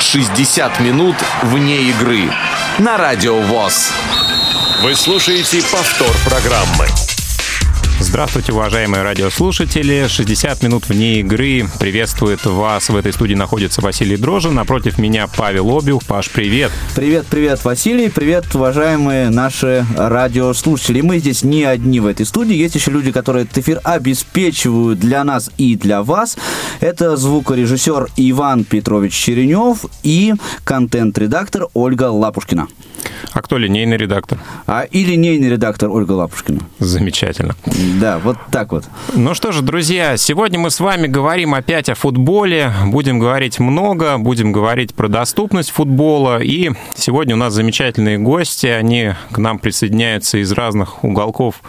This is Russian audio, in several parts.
60 минут вне игры на Радио ВОЗ. Вы слушаете повтор программы. Здравствуйте, уважаемые радиослушатели. 60 минут вне игры. Приветствует вас. В этой студии находится Василий Дрожин. Напротив меня Павел Обиух. Паш, привет. Привет, привет, Василий. Привет, уважаемые наши радиослушатели. Мы здесь не одни в этой студии. Есть еще люди, которые этот эфир обеспечивают для нас и для вас. Это звукорежиссер Иван Петрович Черенев и контент-редактор Ольга Лапушкина. А кто линейный редактор? А и линейный редактор Ольга Лапушкина. Замечательно. Да, вот так вот. Ну что же, друзья, сегодня мы с вами говорим опять о футболе. Будем говорить много, будем говорить про доступность футбола. И сегодня у нас замечательные гости. Они к нам присоединяются из разных уголков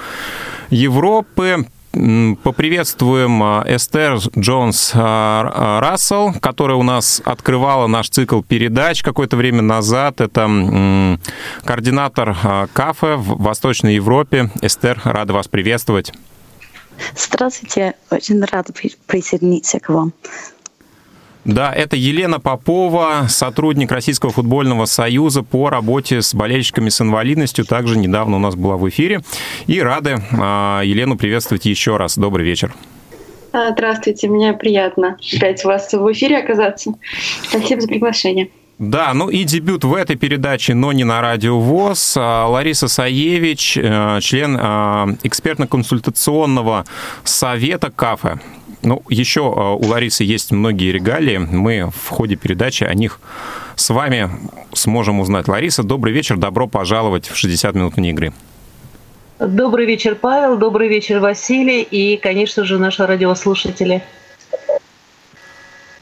Европы. Поприветствуем а, Эстер Джонс а, а, Рассел, которая у нас открывала наш цикл передач какое-то время назад. Это координатор кафе в Восточной Европе. Эстер, рада вас приветствовать. Здравствуйте, очень рада присоединиться к вам. Да, это Елена Попова, сотрудник Российского футбольного союза по работе с болельщиками с инвалидностью. Также недавно у нас была в эфире. И рады а, Елену приветствовать еще раз. Добрый вечер. А, здравствуйте, мне приятно опять у вас в эфире оказаться. Спасибо за приглашение. Да, ну и дебют в этой передаче, но не на радио ВОЗ. А, Лариса Саевич, э, член экспертно-консультационного совета КАФе. Ну, еще а, у Ларисы есть многие регалии. Мы в ходе передачи о них с вами сможем узнать. Лариса, добрый вечер, добро пожаловать в 60 минут вне игры. Добрый вечер, Павел, добрый вечер, Василий и, конечно же, наши радиослушатели.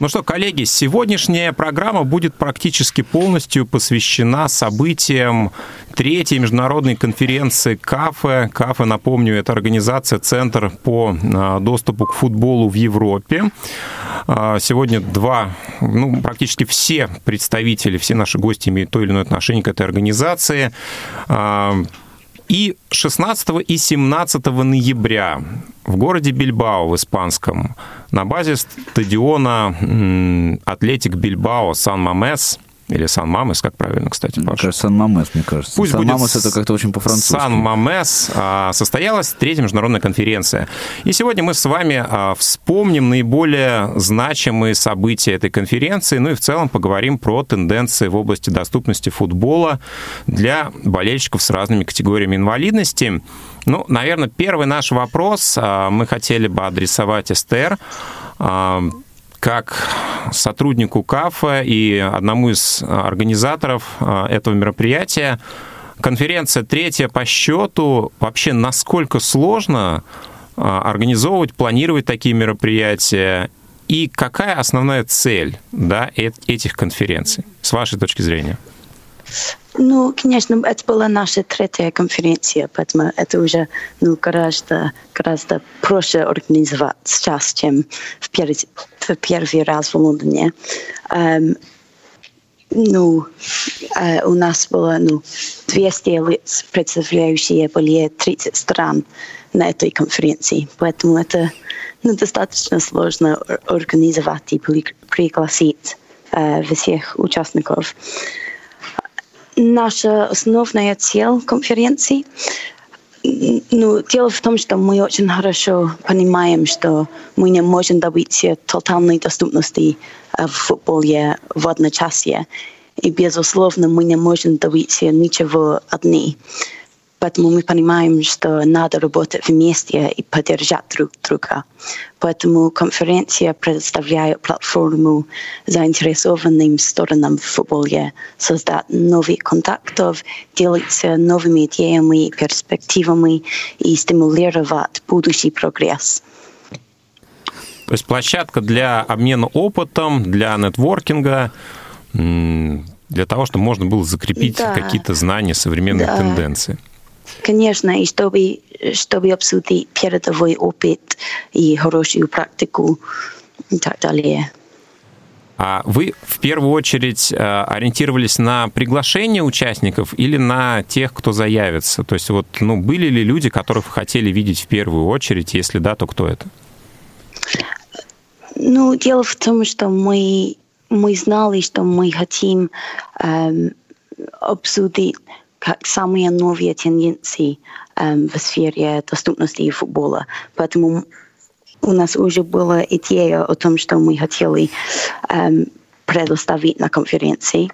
Ну что, коллеги, сегодняшняя программа будет практически полностью посвящена событиям третьей международной конференции КАФЕ. КАФЕ, напомню, это организация, центр по а, доступу к футболу в Европе. А, сегодня два, ну, практически все представители, все наши гости имеют то или иное отношение к этой организации. И 16 и 17 ноября в городе Бильбао в испанском. На базе стадиона Атлетик Бильбао Сан-Мамес или Сан-Мамес, как правильно, кстати? Мне Сан-Мамес, мне кажется. Пусть Сан-Мамес будет это как-то очень по-французски. Сан-Мамес а, состоялась третья международная конференция. И сегодня мы с вами а, вспомним наиболее значимые события этой конференции, ну и в целом поговорим про тенденции в области доступности футбола для болельщиков с разными категориями инвалидности. Ну, наверное, первый наш вопрос а, мы хотели бы адресовать Эстер как сотруднику КАФа и одному из организаторов а, этого мероприятия. Конференция третья по счету. Вообще, насколько сложно а, организовывать, планировать такие мероприятия? И какая основная цель да, этих конференций, с вашей точки зрения? Ну, конечно, это была наша третья конференция, поэтому это уже ну, гораздо, гораздо проще организовать сейчас, чем в, пер, в первый раз в Лондоне. Um, ну, uh, у нас было ну, 200 лиц, представляющие более 30 стран на этой конференции, поэтому это ну, достаточно сложно организовать и пригласить uh, всех участников наша основная цель конференции ну, дело в том, что мы очень хорошо понимаем, что мы не можем добиться тотальной доступности в футболе в одночасье. И, безусловно, мы не можем добиться ничего одни. Поэтому мы понимаем, что надо работать вместе и поддержать друг друга. Поэтому конференция предоставляет платформу заинтересованным сторонам в футболе создать новые контактов, делиться новыми идеями и перспективами и стимулировать будущий прогресс. То есть площадка для обмена опытом, для нетворкинга, для того, чтобы можно было закрепить да. какие-то знания, современные да. тенденции. Конечно, и чтобы, чтобы обсудить передовой опыт и хорошую практику и так далее. А вы в первую очередь э, ориентировались на приглашение участников или на тех, кто заявится? То есть вот, ну, были ли люди, которых вы хотели видеть в первую очередь? Если да, то кто это? Ну, дело в том, что мы мы знали, что мы хотим эм, обсудить как самые новые тенденции эм, в сфере доступности футбола. Поэтому у нас уже была идея о том, что мы хотели эм, предоставить на конференции.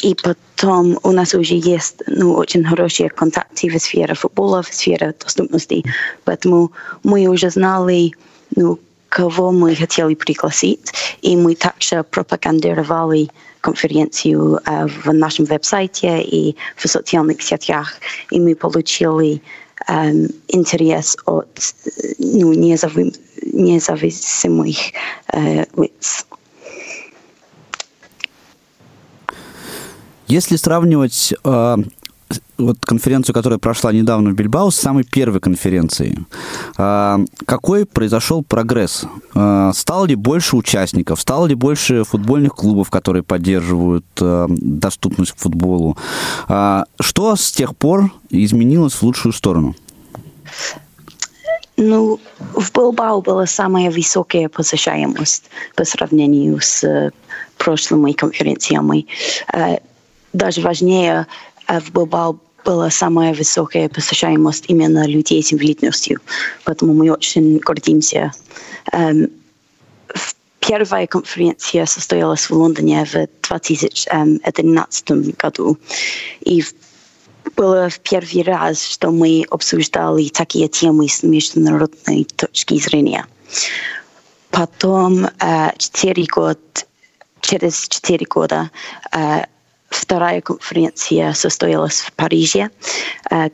И потом у нас уже есть ну, очень хорошие контакты в сфере футбола, в сфере доступности. Поэтому мы уже знали, ну, кого мы хотели пригласить, и мы также пропагандировали конференцию э, в нашем веб-сайте и в социальных сетях, и мы получили э, интерес от ну, независимых, независимых э, лиц. Если сравнивать э, вот конференцию, которая прошла недавно в Бильбао, с самой первой конференцией, э, какой произошел прогресс? Э, стало ли больше участников? Стало ли больше футбольных клубов, которые поддерживают э, доступность к футболу? Э, что с тех пор изменилось в лучшую сторону? Ну, в Билбао была самая высокая посещаемость по сравнению с прошлыми конференциями даже важнее в Билбао была самая высокая посещаемость именно людей с инвалидностью. Поэтому мы очень гордимся. Um, первая конференция состоялась в Лондоне в 2011 году. И было в первый раз, что мы обсуждали такие темы с международной точки зрения. Потом, четыре года, через четыре года, Вторая конференция состоялась в Париже,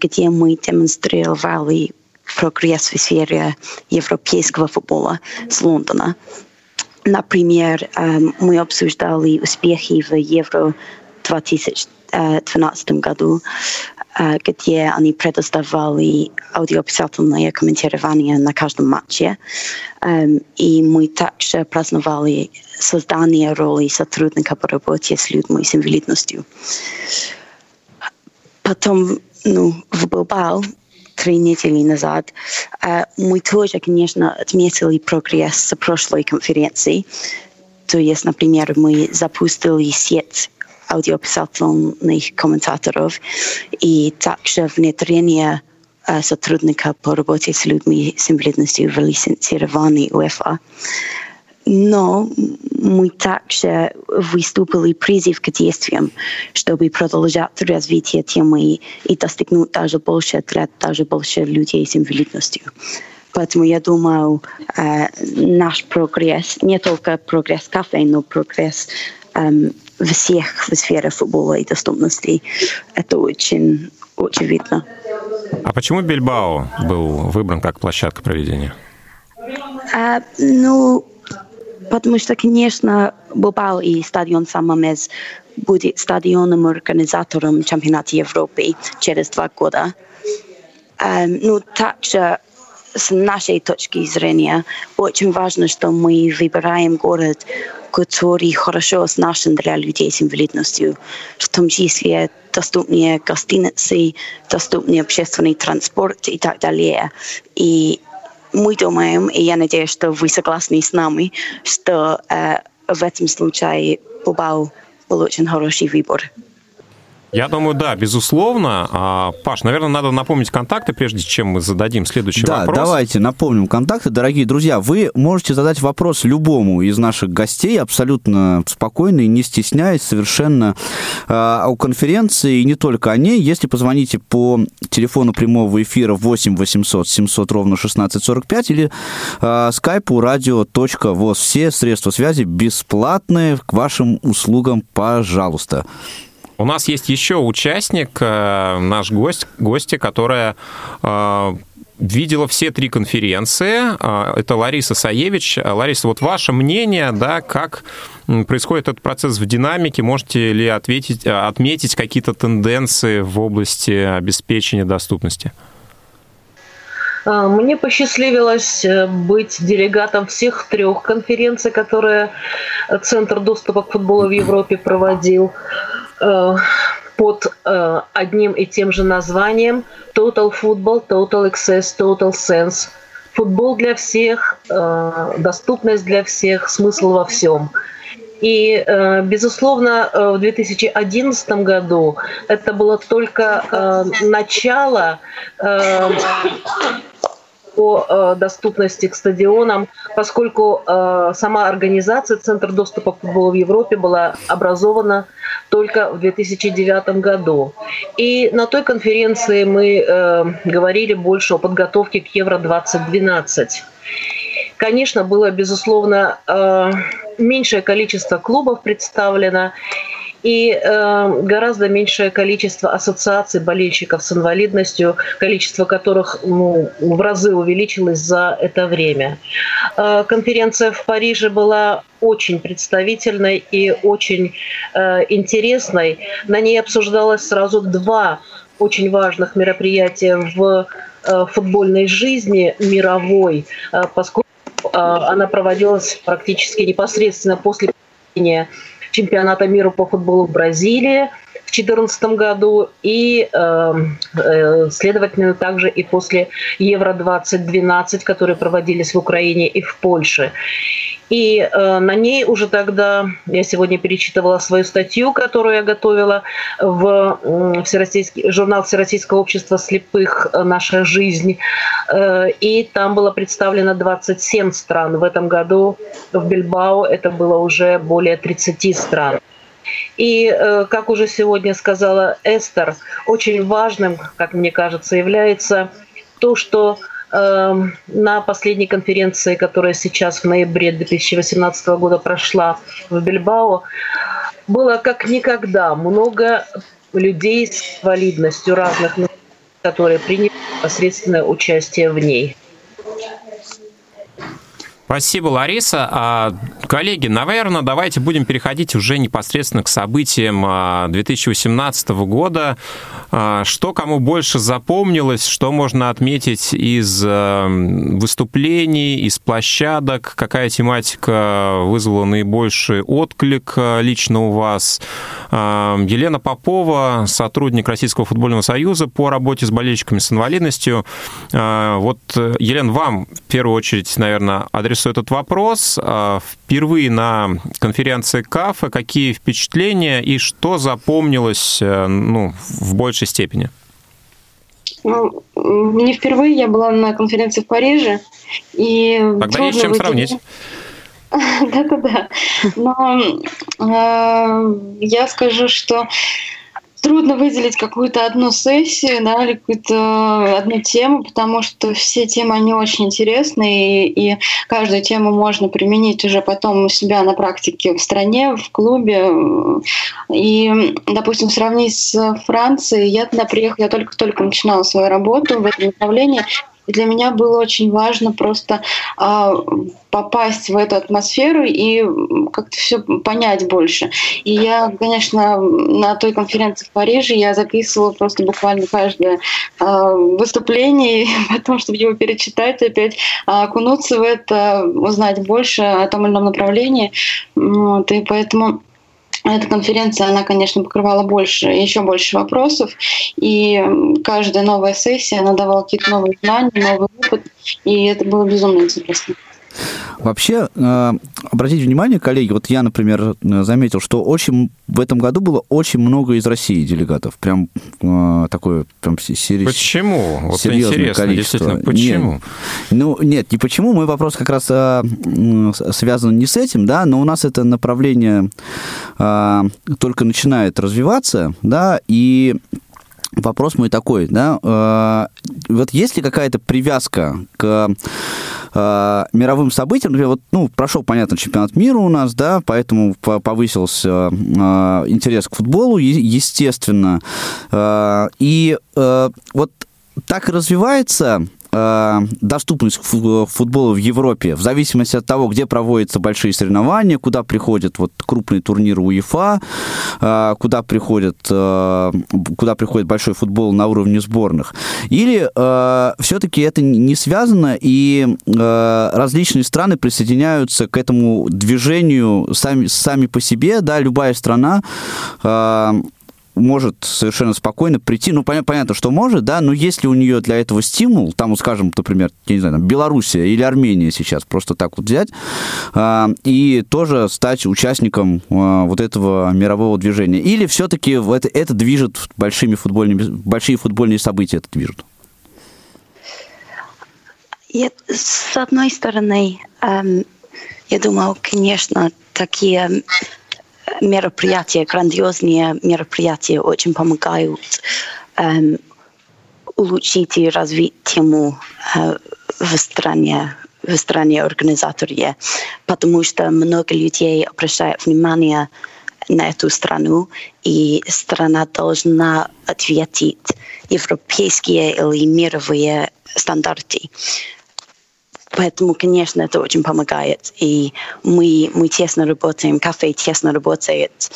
где мы демонстрировали прогресс в сфере европейского футбола с Лондона. Например, мы обсуждали успехи в Евро 2012 году, где они предоставляли аудиописательное комментирование на каждом матче. И мы также праздновали создание роли сотрудника по работе с людьми с инвалидностью. Потом, ну, в Билбао три недели назад мы тоже, конечно, отметили прогресс с прошлой конференции. То есть, например, мы запустили сеть аудиописательных комментаторов и также внедрение сотрудника по работе с людьми с инвалидностью в лицензировании УЕФА. Но мы также выступили призыв к действиям, чтобы продолжать развитие темы и достигнуть даже больше для даже больше людей с инвалидностью. Поэтому я думаю, наш прогресс, не только прогресс кафе, но прогресс всех в сфере футбола и доступности, это очень очевидно. А почему Бильбао был выбран как площадка проведения? А, ну, потому что, конечно, Билбао и стадион Самамез будет стадионом-организатором чемпионата Европы через два года. А, ну, также с нашей точки зрения очень важно, что мы выбираем город, который хорошо оснащен для людей с инвалидностью, в том числе доступные гостиницы, доступный общественный транспорт и так далее. И мы думаем, и я надеюсь, что вы согласны с нами, что э, в этом случае Бубау был очень хороший выбор. Я думаю, да, безусловно. А, Паш, наверное, надо напомнить контакты, прежде чем мы зададим следующий да, вопрос. Да, давайте напомним контакты. Дорогие друзья, вы можете задать вопрос любому из наших гостей абсолютно спокойно и не стесняясь совершенно о конференции, и не только о ней. Если позвоните по телефону прямого эфира 8 800 700 ровно 1645 или э, скайпу radio.voz. Все средства связи бесплатные, к вашим услугам, пожалуйста. У нас есть еще участник, э, наш гость, гостья, которая э, видела все три конференции. Э, это Лариса Саевич. Лариса, вот ваше мнение, да, как происходит этот процесс в динамике? Можете ли ответить, отметить какие-то тенденции в области обеспечения доступности? Мне посчастливилось быть делегатом всех трех конференций, которые Центр доступа к футболу в Европе проводил. Э, под э, одним и тем же названием Total Football, Total Access, Total Sense. Футбол для всех, э, доступность для всех, смысл во всем. И, э, безусловно, э, в 2011 году это было только э, начало по доступности к стадионам, поскольку сама организация Центр доступа к футболу в Европе была образована только в 2009 году. И на той конференции мы говорили больше о подготовке к Евро-2012. Конечно, было, безусловно, э, меньшее количество клубов представлено и э, гораздо меньшее количество ассоциаций болельщиков с инвалидностью, количество которых ну, в разы увеличилось за это время. Э, конференция в Париже была очень представительной и очень э, интересной. На ней обсуждалось сразу два очень важных мероприятия в э, футбольной жизни мировой, э, поскольку а, она проводилась практически непосредственно после чемпионата мира по футболу в Бразилии в 2014 году и, эм, э, следовательно, также и после Евро-2012, которые проводились в Украине и в Польше. И э, на ней уже тогда, я сегодня перечитывала свою статью, которую я готовила в Всероссийский, журнал Всероссийского общества слепых «Наша жизнь». Э, и там было представлено 27 стран. В этом году в Бильбао это было уже более 30 стран. И, э, как уже сегодня сказала Эстер, очень важным, как мне кажется, является то, что на последней конференции, которая сейчас в ноябре 2018 года прошла в Бильбао, было как никогда много людей с инвалидностью разных, которые приняли непосредственное участие в ней. Спасибо, Лариса. А, коллеги, наверное, давайте будем переходить уже непосредственно к событиям 2018 а, года. А, что кому больше запомнилось, что можно отметить из выступлений, из площадок, какая тематика вызвала наибольший отклик лично у вас? Елена Попова, сотрудник Российского футбольного союза по работе с болельщиками с инвалидностью. Вот, Елена, вам в первую очередь, наверное, адрес адресу этот вопрос. А, впервые на конференции КАФа какие впечатления и что запомнилось э, ну, в большей степени? Ну, не впервые я была на конференции в Париже. И Тогда есть чем сравнить. Да-да-да. Но э, я скажу, что трудно выделить какую-то одну сессию, да, или какую-то одну тему, потому что все темы, они очень интересные, и, и каждую тему можно применить уже потом у себя на практике в стране, в клубе. И, допустим, сравнить с Францией, я туда приехала, я только-только начинала свою работу в этом направлении, для меня было очень важно просто э, попасть в эту атмосферу и как-то все понять больше. И я, конечно, на той конференции в Париже я записывала просто буквально каждое э, выступление, потом, чтобы его перечитать, опять окунуться в это, узнать больше о том или ином направлении. Вот, и поэтому эта конференция, она, конечно, покрывала больше, еще больше вопросов, и каждая новая сессия, она давала какие-то новые знания, новый опыт, и это было безумно интересно. Вообще, э, обратите внимание, коллеги, вот я, например, заметил, что очень в этом году было очень много из России делегатов. Прям э, такое прям сери... Почему? Вот серьезное количество. почему? Нет, ну, нет, не почему. Мой вопрос как раз связан не с этим, да, но у нас это направление только начинает развиваться, да, и вопрос мой такой, да, э, вот есть ли какая-то привязка к э, мировым событиям, например, вот, ну, прошел, понятно, чемпионат мира у нас, да, поэтому повысился э, интерес к футболу, естественно, э, и э, вот так развивается Э, доступность футбола в Европе в зависимости от того, где проводятся большие соревнования, куда приходят вот крупные турниры УЕФА, э, куда приходят, э, куда приходит большой футбол на уровне сборных. Или все-таки это не связано, и различные страны присоединяются к этому движению сами, сами по себе, да, любая страна может совершенно спокойно прийти, ну, понятно, что может, да, но если у нее для этого стимул, там, скажем, например, я не знаю, там, Белоруссия или Армения сейчас, просто так вот взять, а, и тоже стать участником а, вот этого мирового движения. Или все-таки это, это движет большими футбольными, большие футбольные события это движут? Я, с одной стороны, эм, я думаю, конечно, такие мероприятия, грандиозные мероприятия очень помогают эм, улучшить и развить тему э, в стране в стране организаторе, потому что много людей обращают внимание на эту страну, и страна должна ответить европейские или мировые стандарты. Поэтому, конечно, это очень помогает. И мы, мы тесно работаем, кафе тесно работает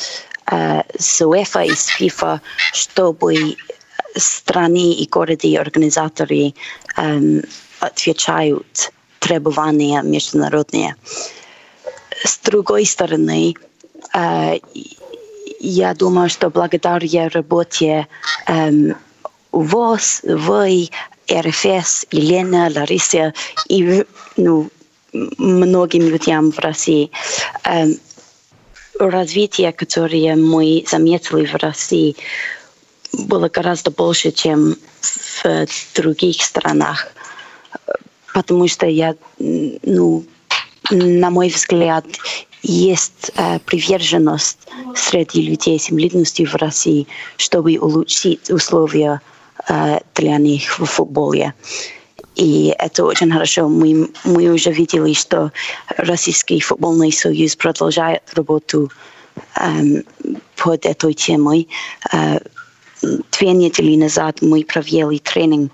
э, с УЕФА и с ФИФА, чтобы страны и города и организаторы э, отвечают требования международные. С другой стороны, э, я думаю, что благодаря работе э, ВОЗ, вы, РФС, Елена, Лариса и ну, многим людям в России. Эм, развитие, которое мы заметили в России, было гораздо больше, чем в других странах. Потому что я, ну, на мой взгляд, есть э, приверженность среди людей с инвалидностью в России, чтобы улучшить условия Них в футболе. И это очень хорошо. Мы, мы уже видели, что Российский футбольный союз продолжает работу эм, под этой темой. Э, две недели назад мы провели тренинг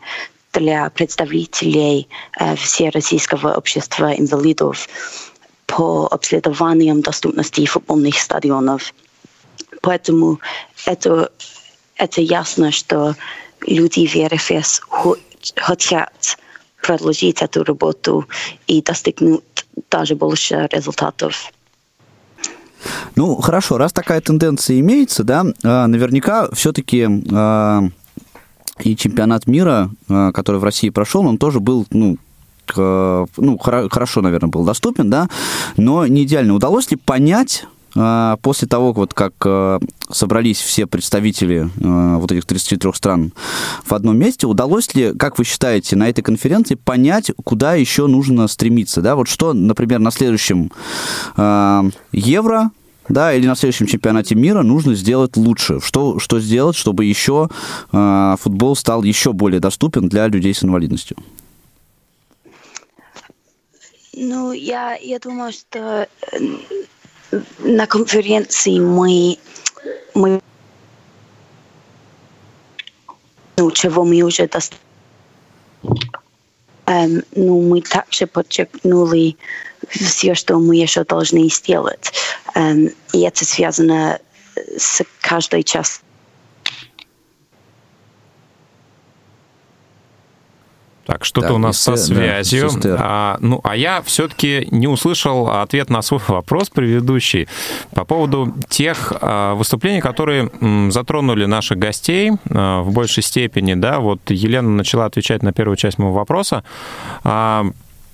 для представителей э, Всероссийского общества инвалидов по обследованиям доступности футбольных стадионов. Поэтому это, это ясно, что люди в РФС хотят продолжить эту работу и достигнуть даже больше результатов. Ну, хорошо, раз такая тенденция имеется, да, а, наверняка все-таки а, и чемпионат мира, а, который в России прошел, он тоже был, ну, ну, хорошо, наверное, был доступен, да, но не идеально. Удалось ли понять после того, вот как а, собрались все представители а, вот этих 33 стран в одном месте, удалось ли, как вы считаете, на этой конференции понять, куда еще нужно стремиться? Да? Вот что, например, на следующем Евро да, или на следующем чемпионате мира нужно сделать лучше. Что, что сделать, чтобы еще э, футбол стал еще более доступен для людей с инвалидностью? Ну, я, я думаю, что на конференции мы, мы ну, чего мы уже достигли. Um, ну, мы также подчеркнули все, что мы еще должны сделать. Um, и это связано с каждой частью Так, что-то так, у нас со связью. Да, а, ну, а я все-таки не услышал ответ на свой вопрос предыдущий по поводу тех а, выступлений, которые м, затронули наших гостей а, в большей степени. Да, вот Елена начала отвечать на первую часть моего вопроса. А,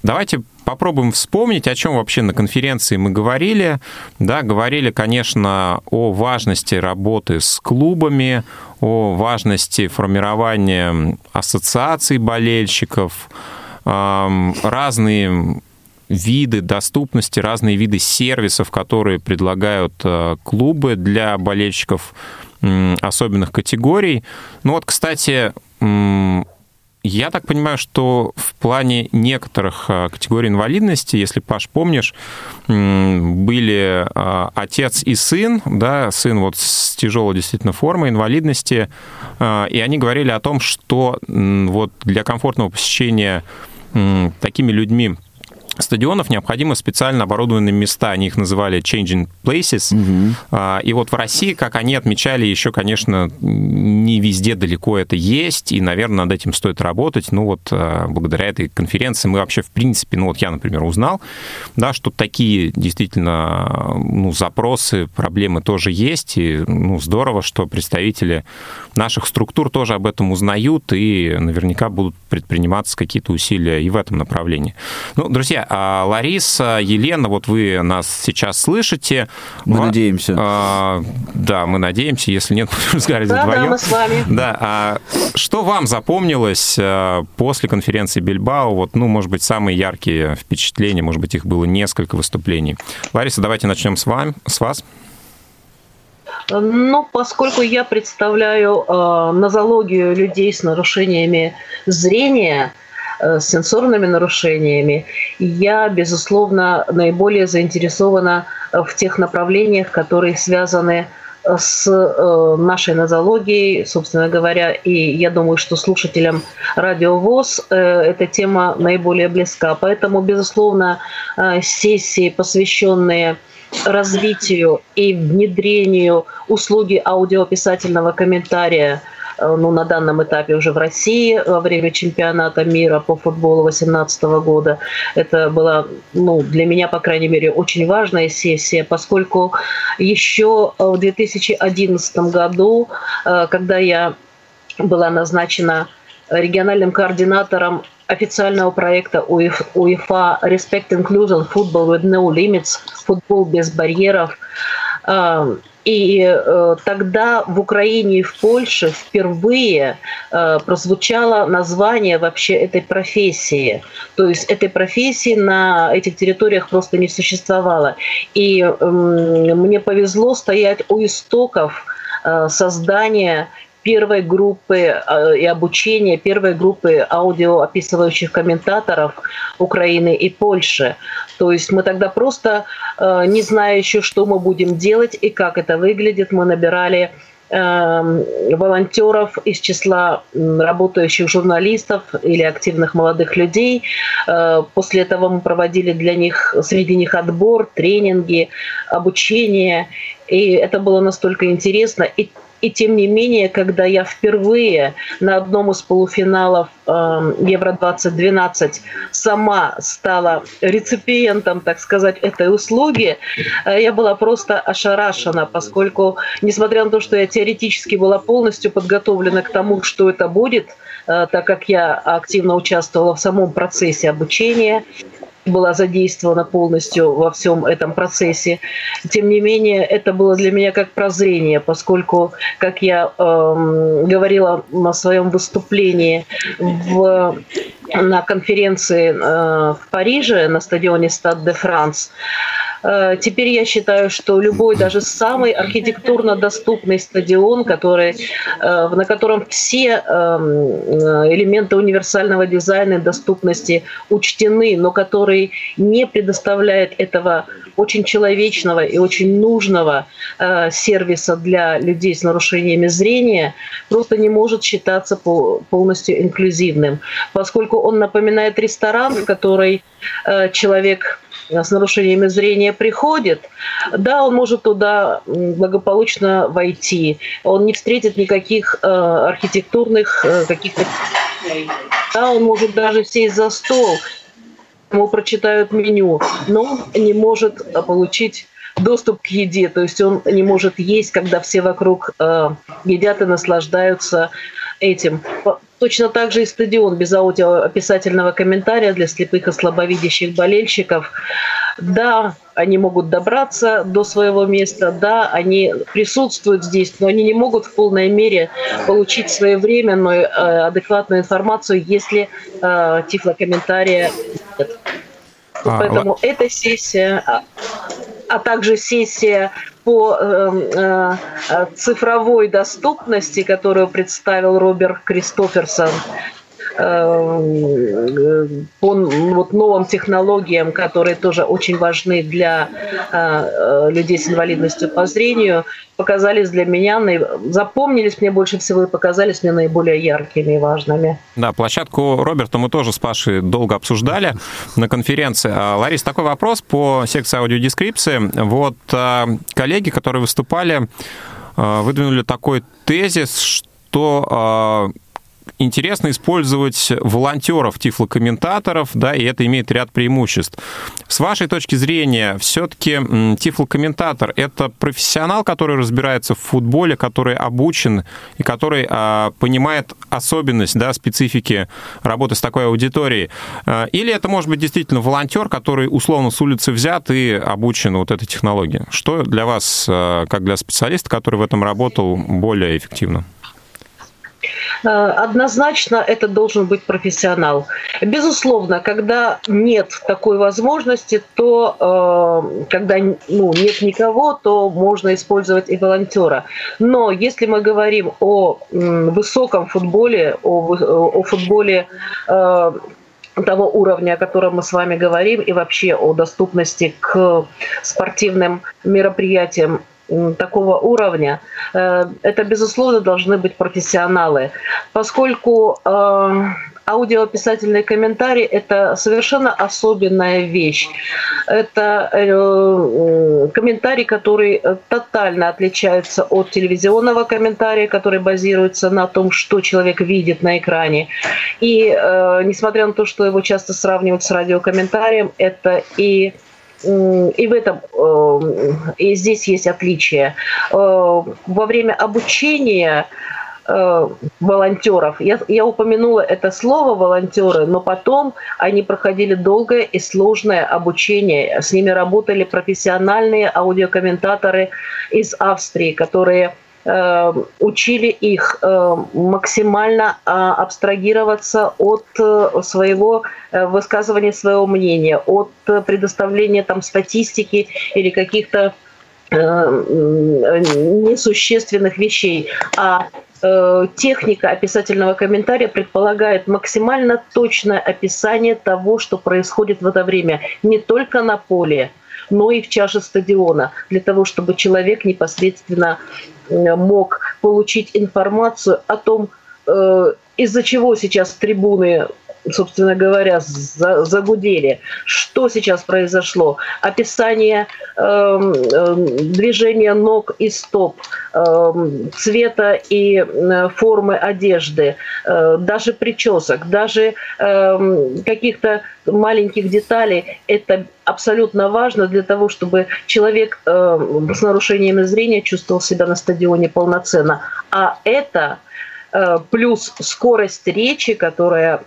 давайте попробуем вспомнить, о чем вообще на конференции мы говорили. Да, говорили, конечно, о важности работы с клубами, о важности формирования ассоциаций болельщиков, разные виды доступности, разные виды сервисов, которые предлагают э, клубы для болельщиков особенных категорий. Ну вот, кстати, я так понимаю, что в плане некоторых а, категорий инвалидности, если, Паш, помнишь, были а, отец и сын, да, сын вот с тяжелой действительно формой инвалидности, а, и они говорили о том, что вот для комфортного посещения такими людьми стадионов необходимы специально оборудованные места. Они их называли changing places. Угу. И вот в России, как они отмечали, еще, конечно, не везде далеко это есть, и, наверное, над этим стоит работать. Ну вот а, благодаря этой конференции мы вообще, в принципе, ну вот я, например, узнал, да, что такие действительно ну, запросы, проблемы тоже есть, и ну, здорово, что представители наших структур тоже об этом узнают, и наверняка будут предприниматься какие-то усилия и в этом направлении. Ну, друзья, Лариса, Елена, вот вы нас сейчас слышите. Мы Ва... надеемся. А, да, мы надеемся. Если нет, будем разговаривать да, вдвоем. Да, мы с вами. Да. А что вам запомнилось а, после конференции Бильбао? Вот, ну, может быть, самые яркие впечатления, может быть, их было несколько выступлений. Лариса, давайте начнем с, вами, с вас. Ну, поскольку я представляю э, нозологию людей с нарушениями зрения, с сенсорными нарушениями. Я, безусловно, наиболее заинтересована в тех направлениях, которые связаны с э, нашей нозологией, собственно говоря, и я думаю, что слушателям Радио ВОЗ э, эта тема наиболее близка. Поэтому, безусловно, сессии, посвященные развитию и внедрению услуги аудиописательного комментария – Э, ну, на данном этапе уже в России во время чемпионата мира по футболу 2018 года. Это была, ну, для меня, по крайней мере, очень важная сессия, поскольку еще в 2011 году, э, когда я была назначена региональным координатором официального проекта УЕФА Respect Inclusion Football with No Limits, футбол без барьеров, э, и э, тогда в Украине и в Польше впервые э, прозвучало название вообще этой профессии. То есть этой профессии на этих территориях просто не существовало. И э, мне повезло стоять у истоков э, создания первой группы э, и обучения первой группы аудиоописывающих комментаторов Украины и Польши. То есть мы тогда просто, э, не зная еще, что мы будем делать и как это выглядит, мы набирали эм, волонтеров из числа работающих журналистов или активных молодых людей. Э, после этого мы проводили для них, среди них отбор, тренинги, обучение. И это было настолько интересно. И и тем не менее, когда я впервые на одном из полуфиналов э, Евро-2012 сама стала реципиентом, так сказать, этой услуги, э, я была просто ошарашена, поскольку, несмотря на то, что я теоретически была полностью подготовлена к тому, что это будет, э, так как я активно участвовала в самом процессе обучения, была задействована полностью во всем этом процессе. Тем не менее, это было для меня как прозрение, поскольку, как я э, говорила на своем выступлении в, на конференции э, в Париже на стадионе Стад де Франс, Э, теперь я считаю, что любой, даже самый архитектурно доступный стадион, который, э, на котором все эм, элементы универсального дизайна и доступности учтены, но который не предоставляет этого очень человечного и очень нужного сервиса для людей с нарушениями зрения, просто не может считаться полностью инклюзивным, поскольку он напоминает ресторан, в который человек с нарушениями зрения приходит, да, он может туда благополучно войти. Он не встретит никаких э, архитектурных э, каких-то... Да, он может даже сесть за стол, ему прочитают меню, но не может получить доступ к еде, то есть он не может есть, когда все вокруг э, едят и наслаждаются этим. Точно так же и стадион без аудиоописательного комментария для слепых и слабовидящих болельщиков. Да, они могут добраться до своего места, да, они присутствуют здесь, но они не могут в полной мере получить своевременную, э, адекватную информацию, если э, тифлокомментария. А, Поэтому л... эта сессия, а, а также сессия по э, э, цифровой доступности, которую представил Роберт Кристоферсон, по вот новым технологиям, которые тоже очень важны для людей с инвалидностью по зрению, показались для меня, запомнились мне больше всего и показались мне наиболее яркими и важными. Да, площадку Роберта мы тоже с Пашей долго обсуждали на конференции. А, Ларис, такой вопрос по секции аудиодескрипции. Вот коллеги, которые выступали, выдвинули такой тезис, что интересно использовать волонтеров, тифлокомментаторов, да, и это имеет ряд преимуществ. С вашей точки зрения, все-таки тифлокомментатор – это профессионал, который разбирается в футболе, который обучен и который а, понимает особенность, да, специфики работы с такой аудиторией? А, или это может быть действительно волонтер, который условно с улицы взят и обучен вот этой технологии? Что для вас, а, как для специалиста, который в этом работал, более эффективно? Э, однозначно это должен быть профессионал. Безусловно, когда нет такой возможности, то э, когда ну, нет никого, то можно использовать и волонтера. Но если мы говорим о высоком футболе, о, о футболе э, того уровня, о котором мы с вами говорим, и вообще о доступности к спортивным мероприятиям такого уровня, э, это, безусловно, должны быть профессионалы, поскольку э, аудиописательный комментарий – это совершенно особенная вещь. Это э, комментарий, который тотально отличается от телевизионного комментария, который базируется на том, что человек видит на экране. И несмотря на то, что его часто сравнивают с радиокомментарием, это и и в этом эм, и здесь есть отличие. Э, во время обучения э, волонтеров. Я, я упомянула это слово волонтеры, но потом они проходили долгое и сложное обучение. С ними работали профессиональные аудиокомментаторы из Австрии, которые учили их э, максимально а, абстрагироваться от э, своего высказывания своего мнения, от предоставления там статистики или каких-то несущественных вещей, а техника описательного комментария предполагает максимально точное описание того, что происходит в это время, не только на поле, но и в чаше стадиона, для того, чтобы человек непосредственно мог получить информацию о том, э, из-за чего сейчас трибуны собственно говоря, загудели. Что сейчас произошло? Описание э, э, движения ног и стоп, э, цвета и э, формы одежды, э, даже причесок, даже э, каких-то маленьких деталей. Это абсолютно важно для того, чтобы человек э, с нарушениями зрения чувствовал себя на стадионе полноценно. А это э, плюс скорость речи, которая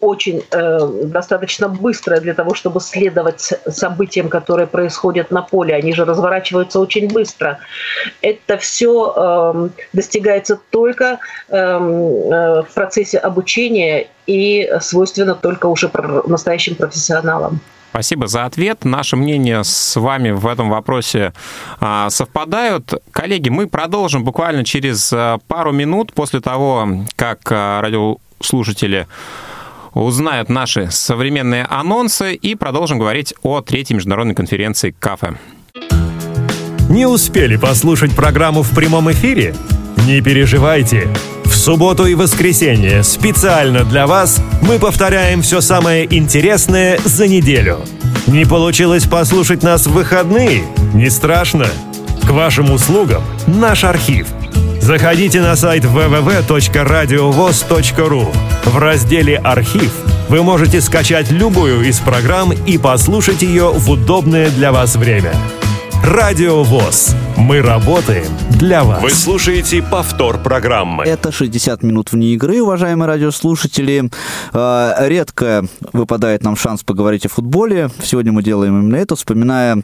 очень э, достаточно быстрая для того, чтобы следовать событиям, которые происходят на поле. Они же разворачиваются очень быстро. Это все э, достигается только э, э, в процессе обучения и свойственно только уже настоящим профессионалам. Спасибо за ответ. Наши мнения с вами в этом вопросе а, совпадают. Коллеги, мы продолжим буквально через а, пару минут после того, как а, радиослушатели узнают наши современные анонсы и продолжим говорить о третьей международной конференции КАФЕ. Не успели послушать программу в прямом эфире? Не переживайте. В субботу и воскресенье специально для вас мы повторяем все самое интересное за неделю. Не получилось послушать нас в выходные? Не страшно. К вашим услугам наш архив – Заходите на сайт www.radiovoz.ru. В разделе «Архив» вы можете скачать любую из программ и послушать ее в удобное для вас время. Радио ВОЗ. Мы работаем для вас. Вы слушаете повтор программы. Это 60 минут вне игры, уважаемые радиослушатели. А, редко выпадает нам шанс поговорить о футболе. Сегодня мы делаем именно это, вспоминая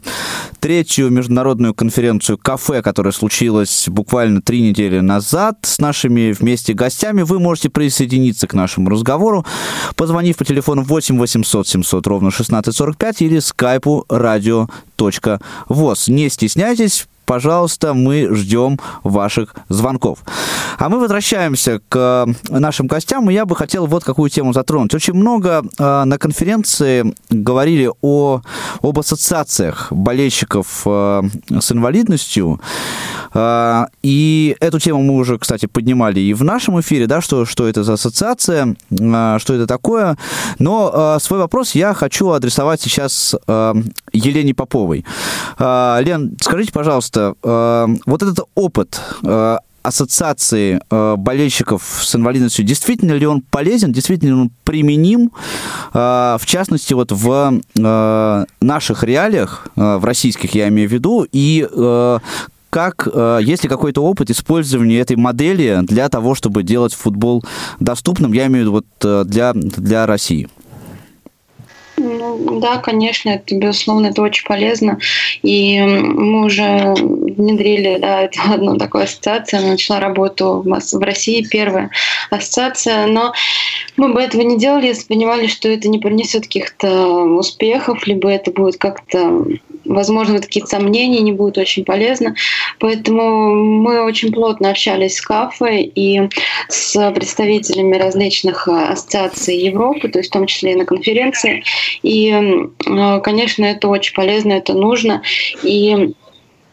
третью международную конференцию «Кафе», которая случилась буквально три недели назад с нашими вместе гостями. Вы можете присоединиться к нашему разговору, позвонив по телефону 8 800 700 ровно 1645 или скайпу радио.воз. Не стесняйтесь, пожалуйста, мы ждем ваших звонков. А мы возвращаемся к нашим гостям, и я бы хотел вот какую тему затронуть. Очень много э, на конференции говорили о, об ассоциациях болельщиков э, с инвалидностью, э, и эту тему мы уже, кстати, поднимали и в нашем эфире, да, что, что это за ассоциация, э, что это такое, но э, свой вопрос я хочу адресовать сейчас Елене Поповой. Лен, скажите, пожалуйста, вот этот опыт ассоциации болельщиков с инвалидностью, действительно ли он полезен, действительно ли он применим, в частности, вот в наших реалиях, в российских я имею в виду, и как, э, есть ли какой-то опыт использования этой модели для того, чтобы делать футбол доступным, я имею в виду вот э, для, для России? Ну, да, конечно, это, безусловно, это очень полезно. И мы уже внедрили да, одну такую ассоциацию. Она начала работу в России, первая ассоциация. Но мы бы этого не делали, если понимали, что это не принесет каких-то успехов, либо это будет как-то возможно, какие-то сомнения, не будет очень полезно. Поэтому мы очень плотно общались с КАФой и с представителями различных ассоциаций Европы, то есть в том числе и на конференции. И, э, конечно, это очень полезно, это нужно. И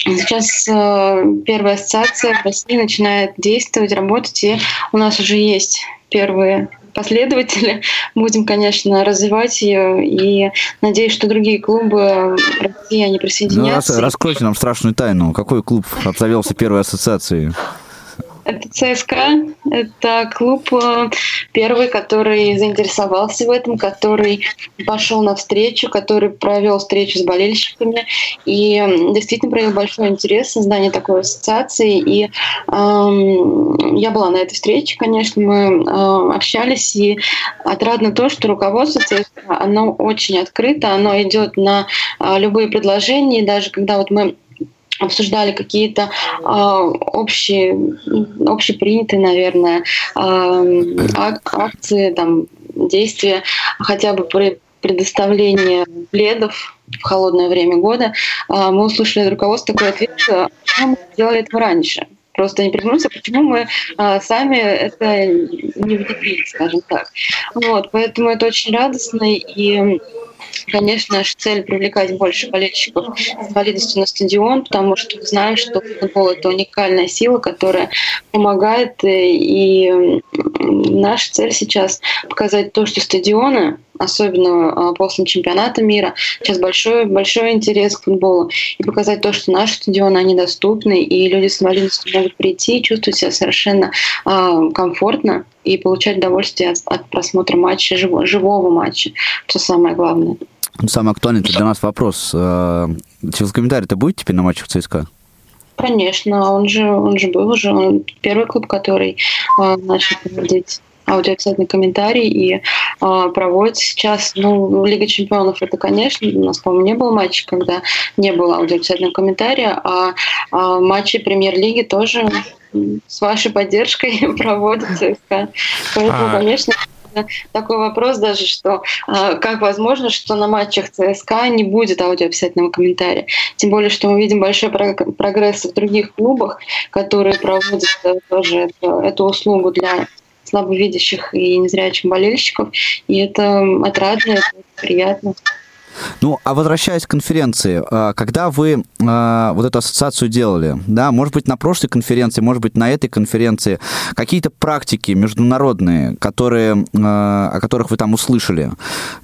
Сейчас э, первая ассоциация в России начинает действовать, работать, и у нас уже есть первые последователи. Будем, конечно, развивать ее и надеюсь, что другие клубы России, они присоединятся. Ну, рас, раскройте нам страшную тайну. Какой клуб обзавелся первой ассоциацией? Это ЦСКА, это клуб э, первый, который заинтересовался в этом, который пошел навстречу, который провел встречу с болельщиками и действительно проявил большой интерес в создании такой ассоциации. И эм, я была на этой встрече, конечно, мы э, общались, и отрадно то, что руководство ЦСКА, оно очень открыто, оно идет на э, любые предложения, даже когда вот мы обсуждали какие-то э, общие, общепринятые, наверное, э, акции, там, действия, хотя бы при предоставлении пледов в холодное время года, э, мы услышали от руководства такой ответ, почему мы делали этого раньше. Просто не придумался, почему мы а, сами это не внедрили, скажем так. Вот, поэтому это очень радостно и Конечно, наша цель привлекать больше болельщиков с инвалидностью на стадион, потому что знаем, что футбол это уникальная сила, которая помогает. И наша цель сейчас показать то, что стадионы особенно а, после чемпионата мира. Сейчас большой, большой интерес к футболу. И показать то, что наши стадионы, они доступны, и люди с инвалидностью могут прийти, чувствовать себя совершенно э, комфортно и получать удовольствие от, от просмотра матча, живого, живого матча, что самое главное. Самый актуальный для нас вопрос. Э, через комментарий ты будет теперь на матчах ЦСКА? Конечно, он же, он же был уже, он первый клуб, который э, начал проводить аудиоцветный комментарий и э, проводит сейчас, ну, Лига чемпионов это, конечно, у нас, по-моему, не было матча, когда не было аудиоцветного комментария, а, а матчи премьер-лиги тоже с вашей поддержкой проводятся. Поэтому, а... конечно, такой вопрос даже, что э, как возможно, что на матчах ЦСКА не будет аудиописательного комментария. Тем более, что мы видим большой прогресс в других клубах, которые проводят э, тоже эту, эту услугу для слабовидящих и незрячих болельщиков. И это отрадно, это приятно. Ну, а возвращаясь к конференции, а, когда вы а, вот эту ассоциацию делали, да, может быть, на прошлой конференции, может быть, на этой конференции, какие-то практики международные, которые, а, о которых вы там услышали,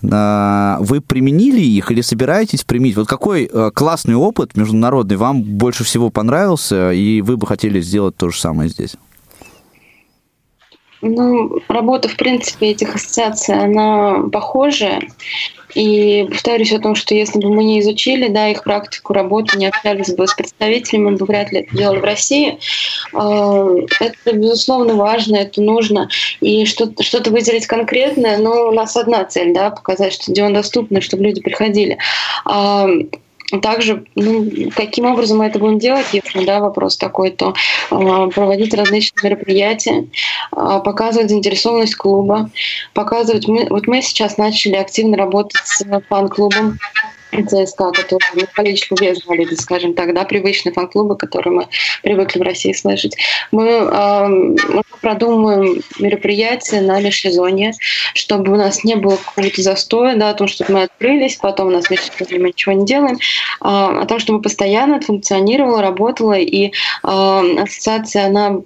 вы применили их или собираетесь применить? Вот какой классный опыт международный вам больше всего понравился, и вы бы хотели сделать то же самое здесь? Ну, работа, в принципе, этих ассоциаций, она похожая. И повторюсь о том, что если бы мы не изучили да, их практику работы, не общались бы с представителями, мы бы вряд ли это делали в России. А, это, безусловно, важно, это нужно. И что-то, выделить конкретное, но у нас одна цель, да, показать, что стадион доступный, чтобы люди приходили. А, также, ну, каким образом мы это будем делать, если да, вопрос такой, то э, проводить различные мероприятия, э, показывать заинтересованность клуба, показывать. Мы, вот мы сейчас начали активно работать с фан-клубом ЦСКА, которые болельщиков без болели, скажем так, да, привычные фан-клубы, которые мы привыкли в России слышать. Мы, э, мы продумываем мероприятия на межсезонье, чтобы у нас не было какого-то застоя, да, о том, чтобы мы открылись, потом у нас межсезонье мы ничего не делаем, а, о том, чтобы постоянно это функционировало, работало, и э, ассоциация, она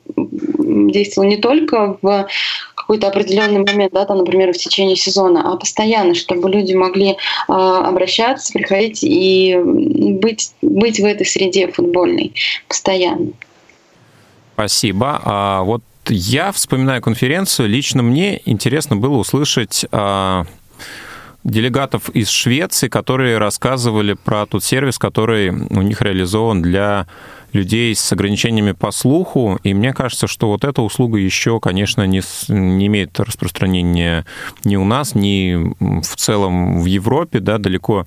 действовала не только в какой-то определенный момент, да, там, например, в течение сезона, а постоянно, чтобы люди могли э, обращаться, приходить и быть, быть в этой среде футбольной постоянно. Спасибо. А вот я вспоминаю конференцию, лично мне интересно было услышать а, делегатов из Швеции, которые рассказывали про тот сервис, который у них реализован для людей с ограничениями по слуху, и мне кажется, что вот эта услуга еще, конечно, не, не имеет распространения ни у нас, ни в целом в Европе, да, далеко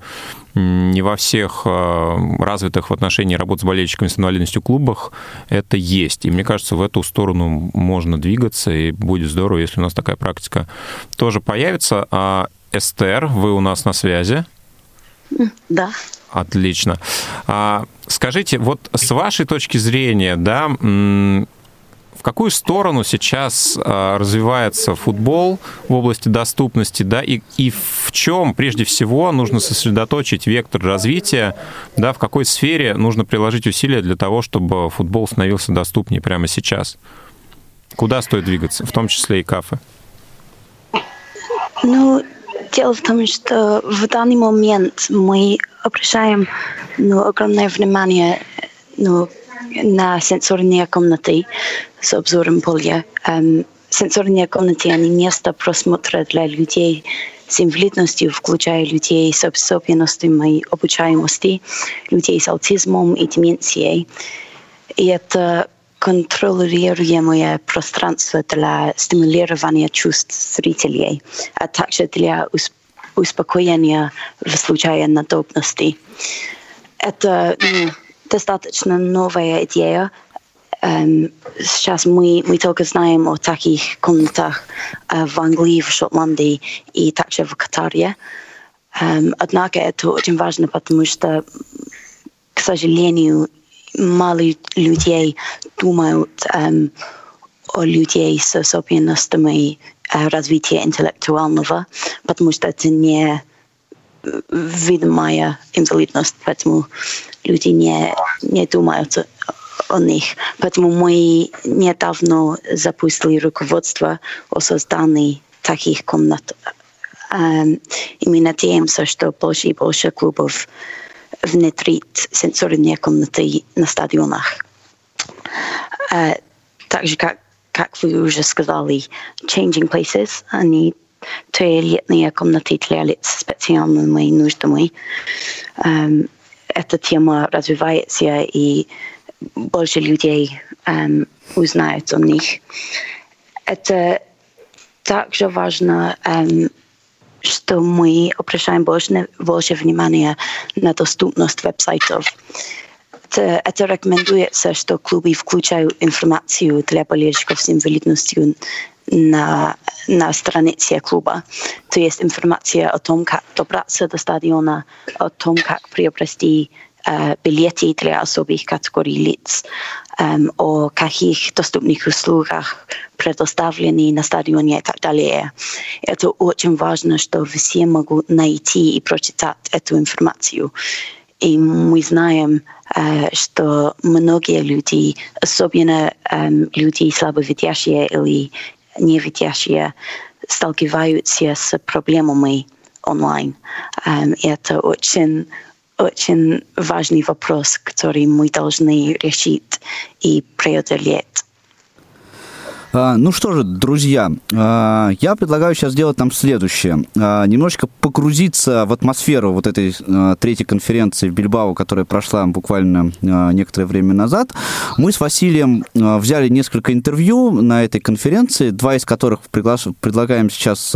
не во всех а, развитых в отношении работы с болельщиками с инвалидностью клубах это есть. И мне кажется, в эту сторону можно двигаться, и будет здорово, если у нас такая практика тоже появится. А Эстер, вы у нас на связи. Да. Отлично. А, скажите, вот с вашей точки зрения, да, в какую сторону сейчас а, развивается футбол в области доступности, да, и, и в чем прежде всего нужно сосредоточить вектор развития, да, в какой сфере нужно приложить усилия для того, чтобы футбол становился доступнее прямо сейчас? Куда стоит двигаться, в том числе и кафе? Ну, дело в том, что в данный момент мы обращаем ну, огромное внимание ну, на сенсорные комнаты с обзором поля. Um, сенсорные комнаты, они место просмотра для людей с инвалидностью, включая людей с особенностями обучаемости, людей с аутизмом и деменцией. И это контролируемое пространство для стимулирования чувств зрителей, а также для успокоения в случае надобности. Это ну, достаточно новая идея. Um, сейчас мы, мы только знаем о таких комнатах uh, в Англии, в Шотландии и также в Катаре. Um, однако это очень важно, потому что, к сожалению, мало людей думают um, о людей с особенностями uh, развития интеллектуального, потому что это не видимая инвалидность, поэтому люди не, не думают о них. Поэтому мы недавно запустили руководство о создании таких комнат. Um, и мы надеемся, что больше и больше клубов внедрит сенсорные комнаты на стадионах. Uh, также, как, как вы уже сказали, changing places, они туалетные комнаты для лиц с специальными нуждами. Um, эта тема развивается, и больше людей um, узнают о них. Это также важно, um, что мы обращаем больше, больше внимания на доступность веб-сайтов. Это, это рекомендуется, что клубы включают информацию для болельщиков с инвалидностью на, на странице клуба. То есть информация о том, как добраться до стадиона, о том, как приобрести билеты для особых категорий лиц, um, о каких доступных услугах предоставлены на стадионе и так далее. Это очень важно, что все могут найти и прочитать эту информацию. И мы знаем, что многие люди, особенно люди слабовидящие или невидящие сталкиваются с проблемами онлайн. Um, это очень очень важный вопрос, который мы должны решить и преодолеть. А, ну что же, друзья, а, я предлагаю сейчас сделать нам следующее. А, немножечко погрузиться в атмосферу вот этой третьей конференции в Бильбао, которая прошла буквально некоторое время назад. Мы с Василием взяли несколько интервью на этой конференции, два из которых предлагаем сейчас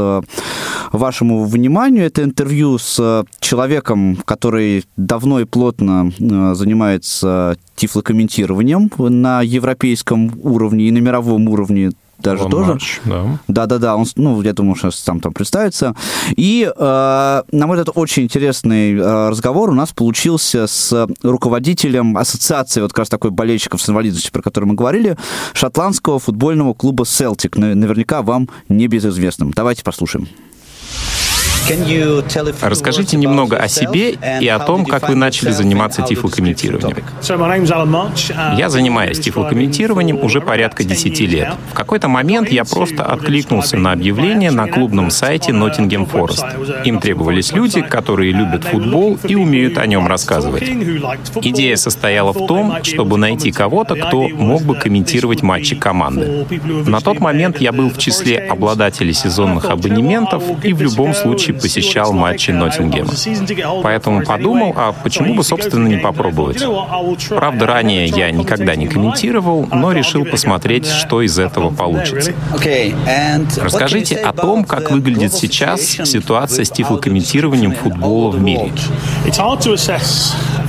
вашему вниманию. Это интервью с человеком, который давно и плотно занимается тифлокомментированием на европейском уровне и на мировом уровне даже Илон тоже. Марч, да. Да-да-да, он, ну, я думаю, что сам там представится. И, э, на мой взгляд, очень интересный э, разговор у нас получился с руководителем ассоциации вот как раз такой болельщиков с инвалидностью, про который мы говорили, шотландского футбольного клуба «Селтик». Наверняка вам небезызвестным. Давайте послушаем. Расскажите немного о себе и о том, как вы начали заниматься тифлокомментированием. Я занимаюсь тифлокомментированием уже порядка 10 лет. В какой-то момент я просто откликнулся на объявление на клубном сайте Nottingham Forest. Им требовались люди, которые любят футбол и умеют о нем рассказывать. Идея состояла в том, чтобы найти кого-то, кто мог бы комментировать матчи команды. На тот момент я был в числе обладателей сезонных абонементов и в любом случае посещал матчи Ноттингема. Поэтому подумал, а почему бы, собственно, не попробовать? Правда, ранее я никогда не комментировал, но решил посмотреть, что из этого получится. Расскажите о том, как выглядит сейчас ситуация с тифлокомментированием футбола в мире.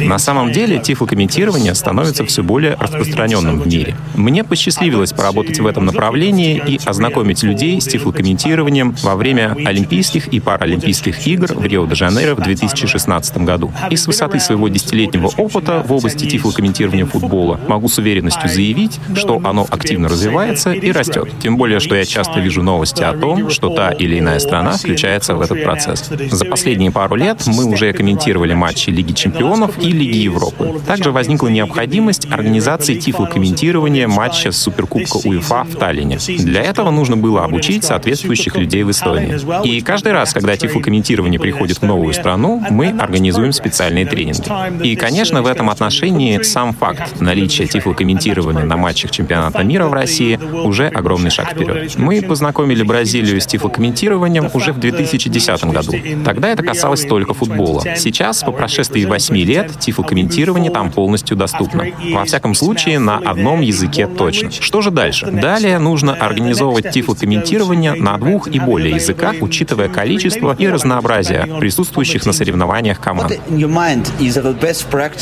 На самом деле, тифлокомментирование становится все более распространенным в мире. Мне посчастливилось поработать в этом направлении и ознакомить людей с тифлокомментированием во время Олимпийских и Паралимпийских игр в Рио-де-Жанейро в 2016 году. И с высоты своего десятилетнего опыта в области тифлокомментирования футбола могу с уверенностью заявить, что оно активно развивается и растет. Тем более, что я часто вижу новости о том, что та или иная страна включается в этот процесс. За последние пару лет мы уже комментировали матчи Лиги чемпионов и Лиги Европы. Также возникла необходимость организации тифлокомментирования матча Суперкубка УЕФА в Таллине. Для этого нужно было обучить соответствующих людей в Эстонии. И каждый раз, когда тифлокомментирование приходит в новую страну, мы организуем специальные тренинги. И, конечно, в этом отношении сам факт наличия тифлокомментирования на матчах чемпионата мира в России уже огромный шаг вперед. Мы познакомили Бразилию с тифлокомментированием уже в 2010 году. Тогда это касалось только футбола. Сейчас, по прошествии 8 лет, тифлокомментирование там полностью доступно. Во всяком случае, на одном языке точно. Что же дальше? Далее нужно организовывать тифлокомментирование на двух и более языках, учитывая количество и разнообразие присутствующих на соревнованиях команд.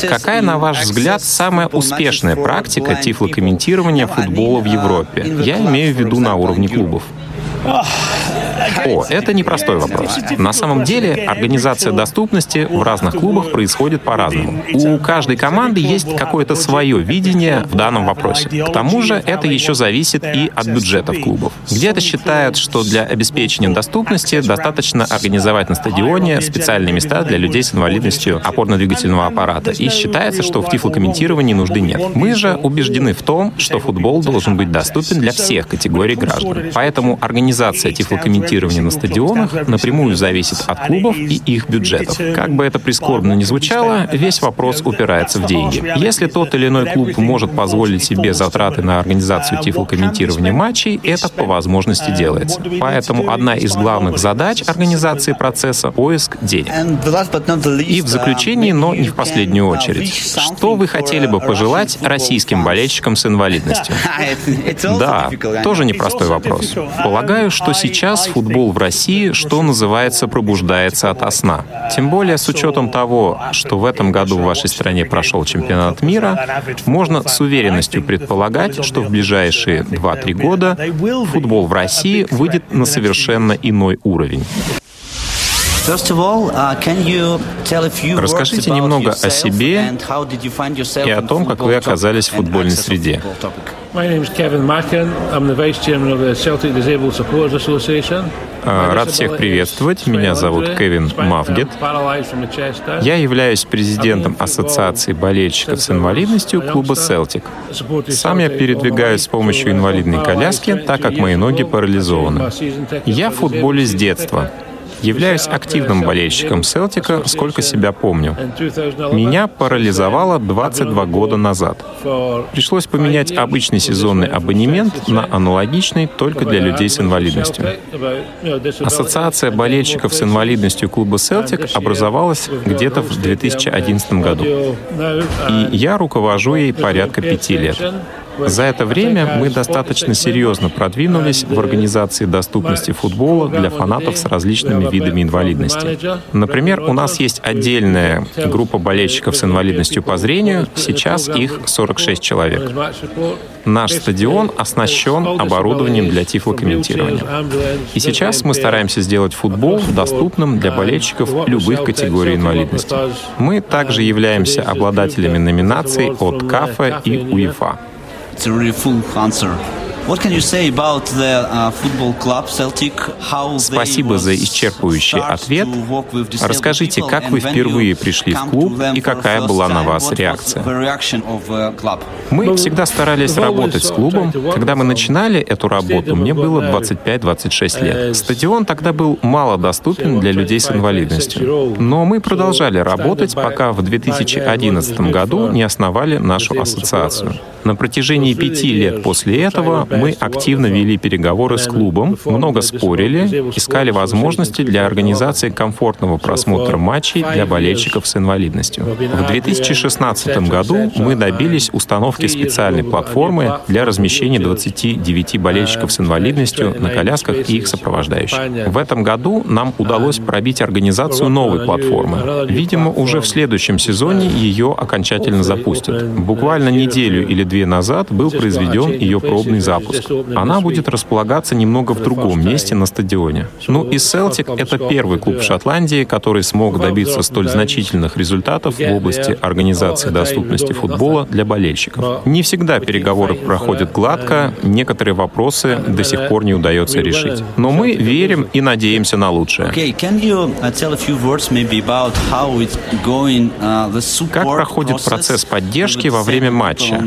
Какая, на ваш взгляд, самая успешная практика тифлокомментирования футбола в Европе? Я имею в виду на уровне клубов. О, это непростой вопрос. На самом деле, организация доступности в разных клубах происходит по-разному. У каждой команды есть какое-то свое видение в данном вопросе. К тому же, это еще зависит и от бюджетов клубов. Где-то считают, что для обеспечения доступности достаточно организовать на стадионе специальные места для людей с инвалидностью опорно-двигательного аппарата. И считается, что в тифлокомментировании нужды нет. Мы же убеждены в том, что футбол должен быть доступен для всех категорий граждан. Поэтому организация тифлокомментирования на стадионах напрямую зависит от клубов и их бюджетов. Как бы это прискорбно ни звучало, весь вопрос упирается в деньги. Если тот или иной клуб может позволить себе затраты на организацию тифлокомментирования матчей, это по возможности делается. Поэтому одна из главных задач организации процесса — поиск денег. И в заключении, но не в последнюю очередь, что вы хотели бы пожелать российским болельщикам с инвалидностью? Да, тоже непростой вопрос. Полагаю, что сейчас футбол в России, что называется, пробуждается от сна. Тем более с учетом того, что в этом году в вашей стране прошел чемпионат мира, можно с уверенностью предполагать, что в ближайшие 2-3 года футбол в России выйдет на совершенно иной уровень. Расскажите немного о себе и о том, как вы оказались в футбольной среде. Рад всех приветствовать. Меня зовут Кевин Мавгет. Я являюсь президентом Ассоциации болельщиков с инвалидностью клуба «Селтик». Сам я передвигаюсь с помощью инвалидной коляски, так как мои ноги парализованы. Я в футболе с детства. Являюсь активным болельщиком Селтика, сколько себя помню. Меня парализовало 22 года назад. Пришлось поменять обычный сезонный абонемент на аналогичный только для людей с инвалидностью. Ассоциация болельщиков с инвалидностью клуба Селтик образовалась где-то в 2011 году. И я руковожу ей порядка пяти лет. За это время мы достаточно серьезно продвинулись в организации доступности футбола для фанатов с различными видами инвалидности. Например, у нас есть отдельная группа болельщиков с инвалидностью по зрению, сейчас их 46 человек. Наш стадион оснащен оборудованием для тифлокомментирования. И сейчас мы стараемся сделать футбол доступным для болельщиков любых категорий инвалидности. Мы также являемся обладателями номинаций от КАФа и УЕФА. It's a really full answer. Спасибо за исчерпывающий ответ. Расскажите, как вы впервые пришли в клуб и какая была на вас реакция? Мы всегда старались работать с клубом. Когда мы начинали эту работу, мне было 25-26 лет. Стадион тогда был мало доступен для людей с инвалидностью. Но мы продолжали работать, пока в 2011 году не основали нашу ассоциацию. На протяжении пяти лет после этого мы активно вели переговоры с клубом, много спорили, искали возможности для организации комфортного просмотра матчей для болельщиков с инвалидностью. В 2016 году мы добились установки специальной платформы для размещения 29 болельщиков с инвалидностью на колясках и их сопровождающих. В этом году нам удалось пробить организацию новой платформы. Видимо, уже в следующем сезоне ее окончательно запустят. Буквально неделю или две назад был произведен ее пробный запуск. Она будет располагаться немного в другом месте на стадионе. Ну и Селтик — это первый клуб в Шотландии, который смог добиться столь значительных результатов в области организации доступности футбола для болельщиков. Не всегда переговоры проходят гладко, некооторые вопросы до сих пор не удается решить. Но мы верим и надеемся на лучшее. Как проходит процесс поддержки во время матча?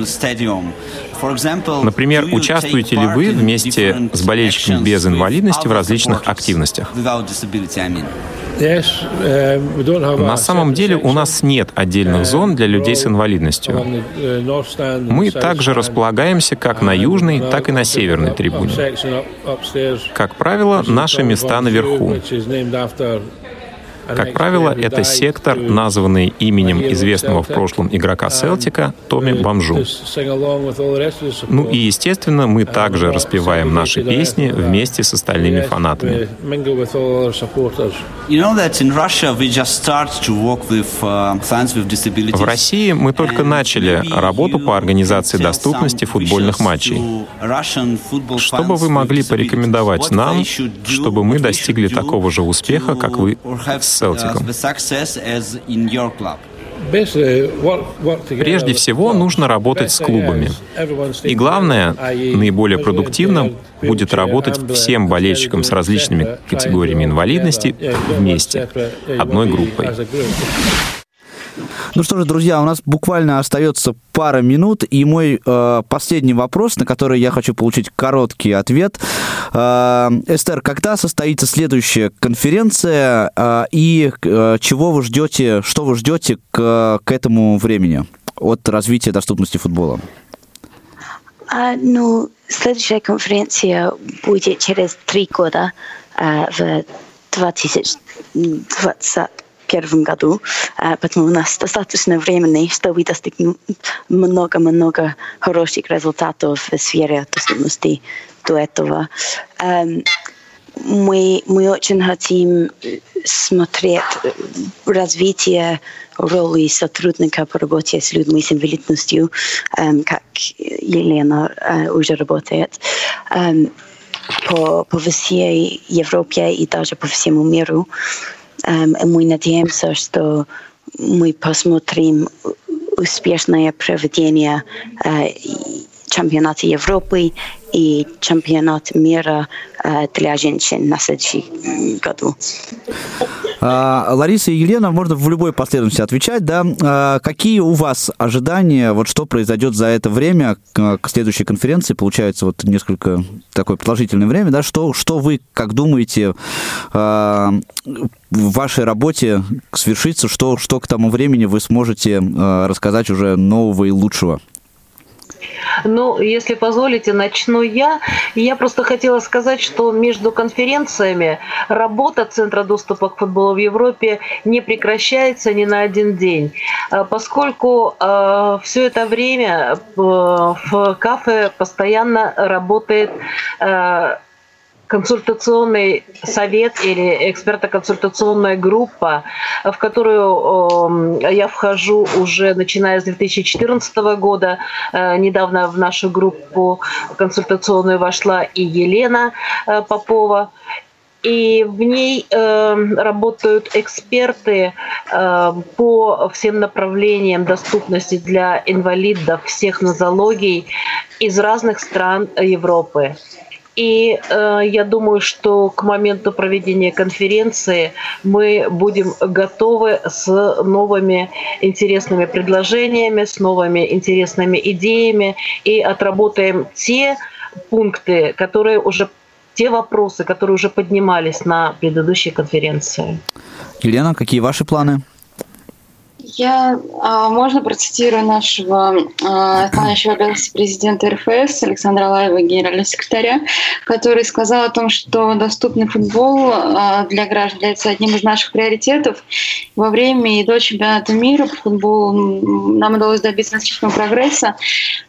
Например, участвуете ли вы вместе с болельщиками без инвалидности в различных активностях? На самом деле у нас нет отдельных зон для людей с инвалидностью. Мы также располагаемся как на южной, так и на северной трибуне. Как правило, наши места наверху. Как правило, это сектор, названный именем известного в прошлом игрока Селтика Томми Бомжу. Ну и, естественно, мы также распеваем наши песни вместе с остальными фанатами. В России мы только начали работу по организации доступности футбольных матчей. Что бы вы могли порекомендовать нам, чтобы мы достигли такого же успеха, как вы с Селтиком? Прежде всего, нужно работать с клубами. И главное, наиболее продуктивно будет работать всем болельщикам с различными категориями инвалидности вместе, одной группой. Ну что же, друзья, у нас буквально остается пара минут, и мой э, последний вопрос, на который я хочу получить короткий ответ. Э, Эстер, когда состоится следующая конференция, э, и э, чего вы ждете, что вы ждете к, к этому времени от развития доступности футбола? А, ну, следующая конференция будет через три года, э, в 2020 первом году, поэтому у нас достаточно времени, чтобы достигнуть много-много хороших результатов в сфере доступности до этого. Мы, мы очень хотим смотреть развитие роли сотрудника по работе с людьми с инвалидностью, как Елена уже работает по, по всей Европе и даже по всему миру. Um, мы надеемся, что мы посмотрим успешное проведение uh, чемпионата Европы и чемпионат мира для женщин на следующий году. А, Лариса и Елена, можно в любой последовательности отвечать, да. А, какие у вас ожидания, вот что произойдет за это время к, следующей конференции? Получается вот несколько такое продолжительное время, да. Что, что вы, как думаете, а, в вашей работе свершится, что, что к тому времени вы сможете рассказать уже нового и лучшего? Ну, если позволите, начну я. Я просто хотела сказать, что между конференциями работа Центра доступа к футболу в Европе не прекращается ни на один день, а, поскольку э, все это время э, в кафе постоянно работает э, консультационный совет или эксперто-консультационная группа, в которую э, я вхожу уже начиная с 2014 года. Э, недавно в нашу группу консультационную вошла и Елена э, Попова и в ней э, работают эксперты э, по всем направлениям доступности для инвалидов всех нозологий из разных стран Европы. И э, я думаю, что к моменту проведения конференции мы будем готовы с новыми интересными предложениями, с новыми интересными идеями и отработаем те пункты, которые уже те вопросы, которые уже поднимались на предыдущей конференции. Елена, какие ваши планы? Я, а, можно процитирую нашего а, исполняющего обязанности президента РФС Александра Лаева, генерального секретаря, который сказал о том, что доступный футбол а, для граждан является одним из наших приоритетов. Во время и до чемпионата мира по футболу нам удалось добиться значительного прогресса,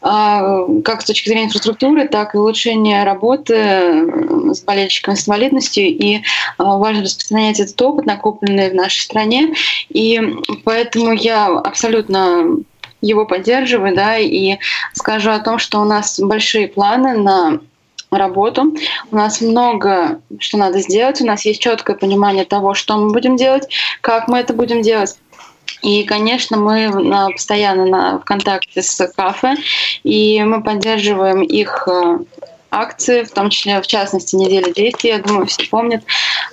как с точки зрения инфраструктуры, так и улучшения работы с болельщиками с инвалидностью. И важно распространять этот опыт, накопленный в нашей стране. И поэтому я абсолютно его поддерживаю, да, и скажу о том, что у нас большие планы на работу. У нас много что надо сделать. У нас есть четкое понимание того, что мы будем делать, как мы это будем делать. И, конечно, мы постоянно на, в контакте с кафе, и мы поддерживаем их э, акции, в том числе, в частности, неделя действий, я думаю, все помнят.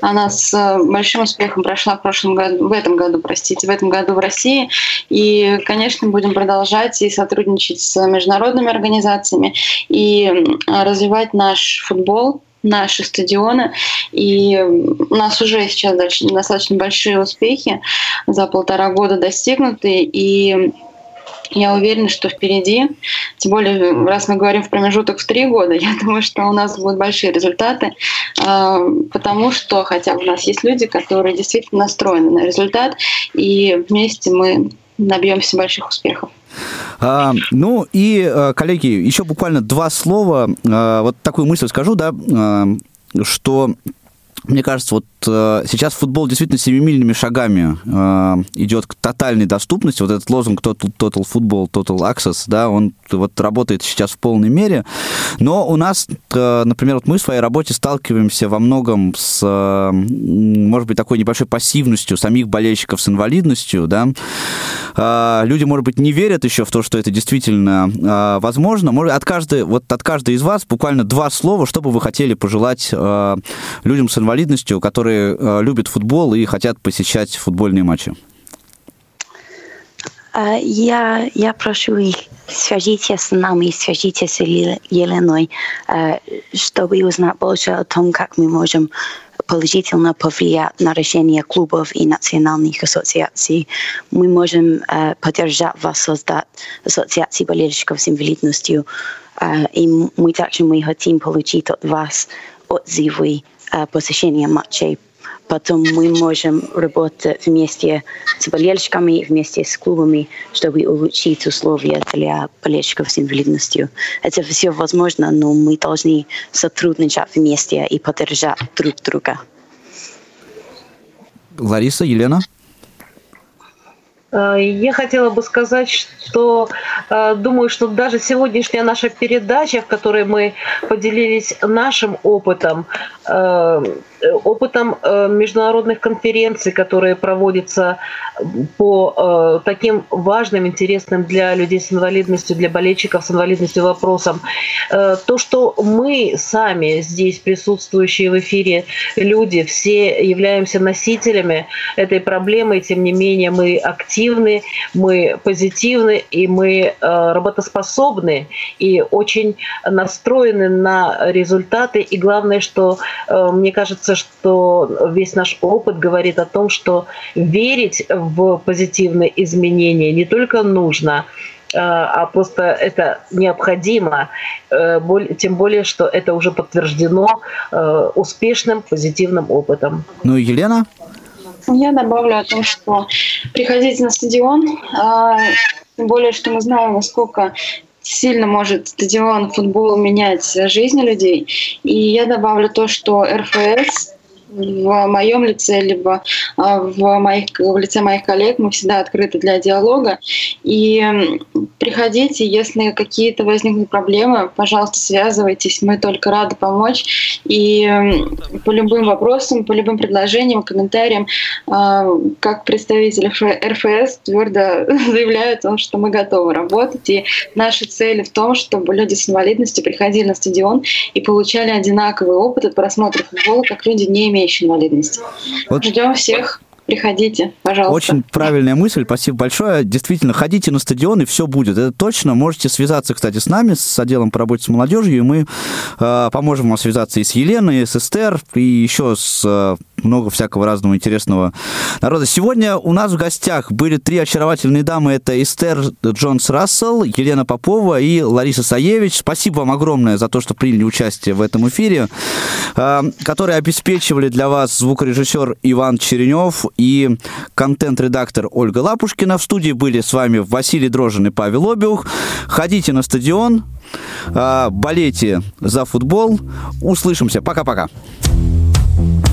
Она с э, большим успехом прошла в прошлом году, в этом году, простите, в этом году в России. И, конечно, будем продолжать и сотрудничать с международными организациями и развивать наш футбол, наши стадионы. И у нас уже сейчас достаточно большие успехи за полтора года достигнуты. И я уверена, что впереди, тем более, раз мы говорим в промежуток в три года, я думаю, что у нас будут большие результаты, а, потому что хотя бы у нас есть люди, которые действительно настроены на результат, и вместе мы набьемся больших успехов. А, ну и, а, коллеги, еще буквально два слова. А, вот такую мысль скажу, да, что мне кажется, вот э, сейчас футбол действительно семимильными шагами э, идет к тотальной доступности. Вот этот лозунг Total, total Football, Total Access, да, он вот работает сейчас в полной мере. Но у нас, э, например, вот мы в своей работе сталкиваемся во многом с, э, может быть, такой небольшой пассивностью самих болельщиков с инвалидностью, да. Э, люди, может быть, не верят еще в то, что это действительно э, возможно. Может, от каждой, вот от каждой из вас буквально два слова, что бы вы хотели пожелать э, людям с инвалидностью инвалидностью, которые э, любят футбол и хотят посещать футбольные матчи? А, я, я прошу их, свяжитесь с нами, свяжитесь с Еленой, э, чтобы узнать больше о том, как мы можем положительно повлиять на решение клубов и национальных ассоциаций. Мы можем э, поддержать вас создать ассоциации болельщиков с инвалидностью. И мы также мы хотим получить от вас отзывы посещения матчей. Потом мы можем работать вместе с болельщиками, вместе с клубами, чтобы улучшить условия для болельщиков с инвалидностью. Это все возможно, но мы должны сотрудничать вместе и поддержать друг друга. Лариса, Елена? Э, я хотела бы сказать, что э, думаю, что даже сегодняшняя наша передача, в которой мы поделились нашим опытом, э, опытом международных конференций, которые проводятся по таким важным, интересным для людей с инвалидностью, для болельщиков с инвалидностью вопросам. То, что мы сами здесь присутствующие в эфире люди, все являемся носителями этой проблемы, тем не менее мы активны мы позитивны и мы э, работоспособны и очень настроены на результаты. И главное, что э, мне кажется, что весь наш опыт говорит о том, что верить в позитивные изменения не только нужно, а просто это необходимо, тем более, что это уже подтверждено успешным, позитивным опытом. Ну и Елена? Я добавлю о том, что приходите на стадион, тем более, что мы знаем, насколько сильно может стадион футбол менять жизни людей. И я добавлю то, что РФС в моем лице, либо а, в, моих, в лице моих коллег. Мы всегда открыты для диалога. И приходите, если какие-то возникнут проблемы, пожалуйста, связывайтесь. Мы только рады помочь. И по любым вопросам, по любым предложениям, комментариям, а, как представитель РФС твердо заявляю о том, что мы готовы работать. И наши цели в том, чтобы люди с инвалидностью приходили на стадион и получали одинаковый опыт от просмотра футбола, как люди, не имеющие имеющие инвалидность. Вот. Ждем всех. Приходите, пожалуйста. Очень правильная мысль, спасибо большое. Действительно, ходите на стадион, и все будет. Это точно. Можете связаться, кстати, с нами, с отделом по работе с молодежью, и мы э, поможем вам связаться и с Еленой, и с Эстер, и еще с э, много всякого разного интересного народа. Сегодня у нас в гостях были три очаровательные дамы. Это Эстер Джонс Рассел, Елена Попова и Лариса Саевич. Спасибо вам огромное за то, что приняли участие в этом эфире, а, которые обеспечивали для вас звукорежиссер Иван Черенев и контент-редактор Ольга Лапушкина. В студии были с вами Василий Дрожин и Павел Обиух. Ходите на стадион, а, болейте за футбол. Услышимся. Пока-пока. what you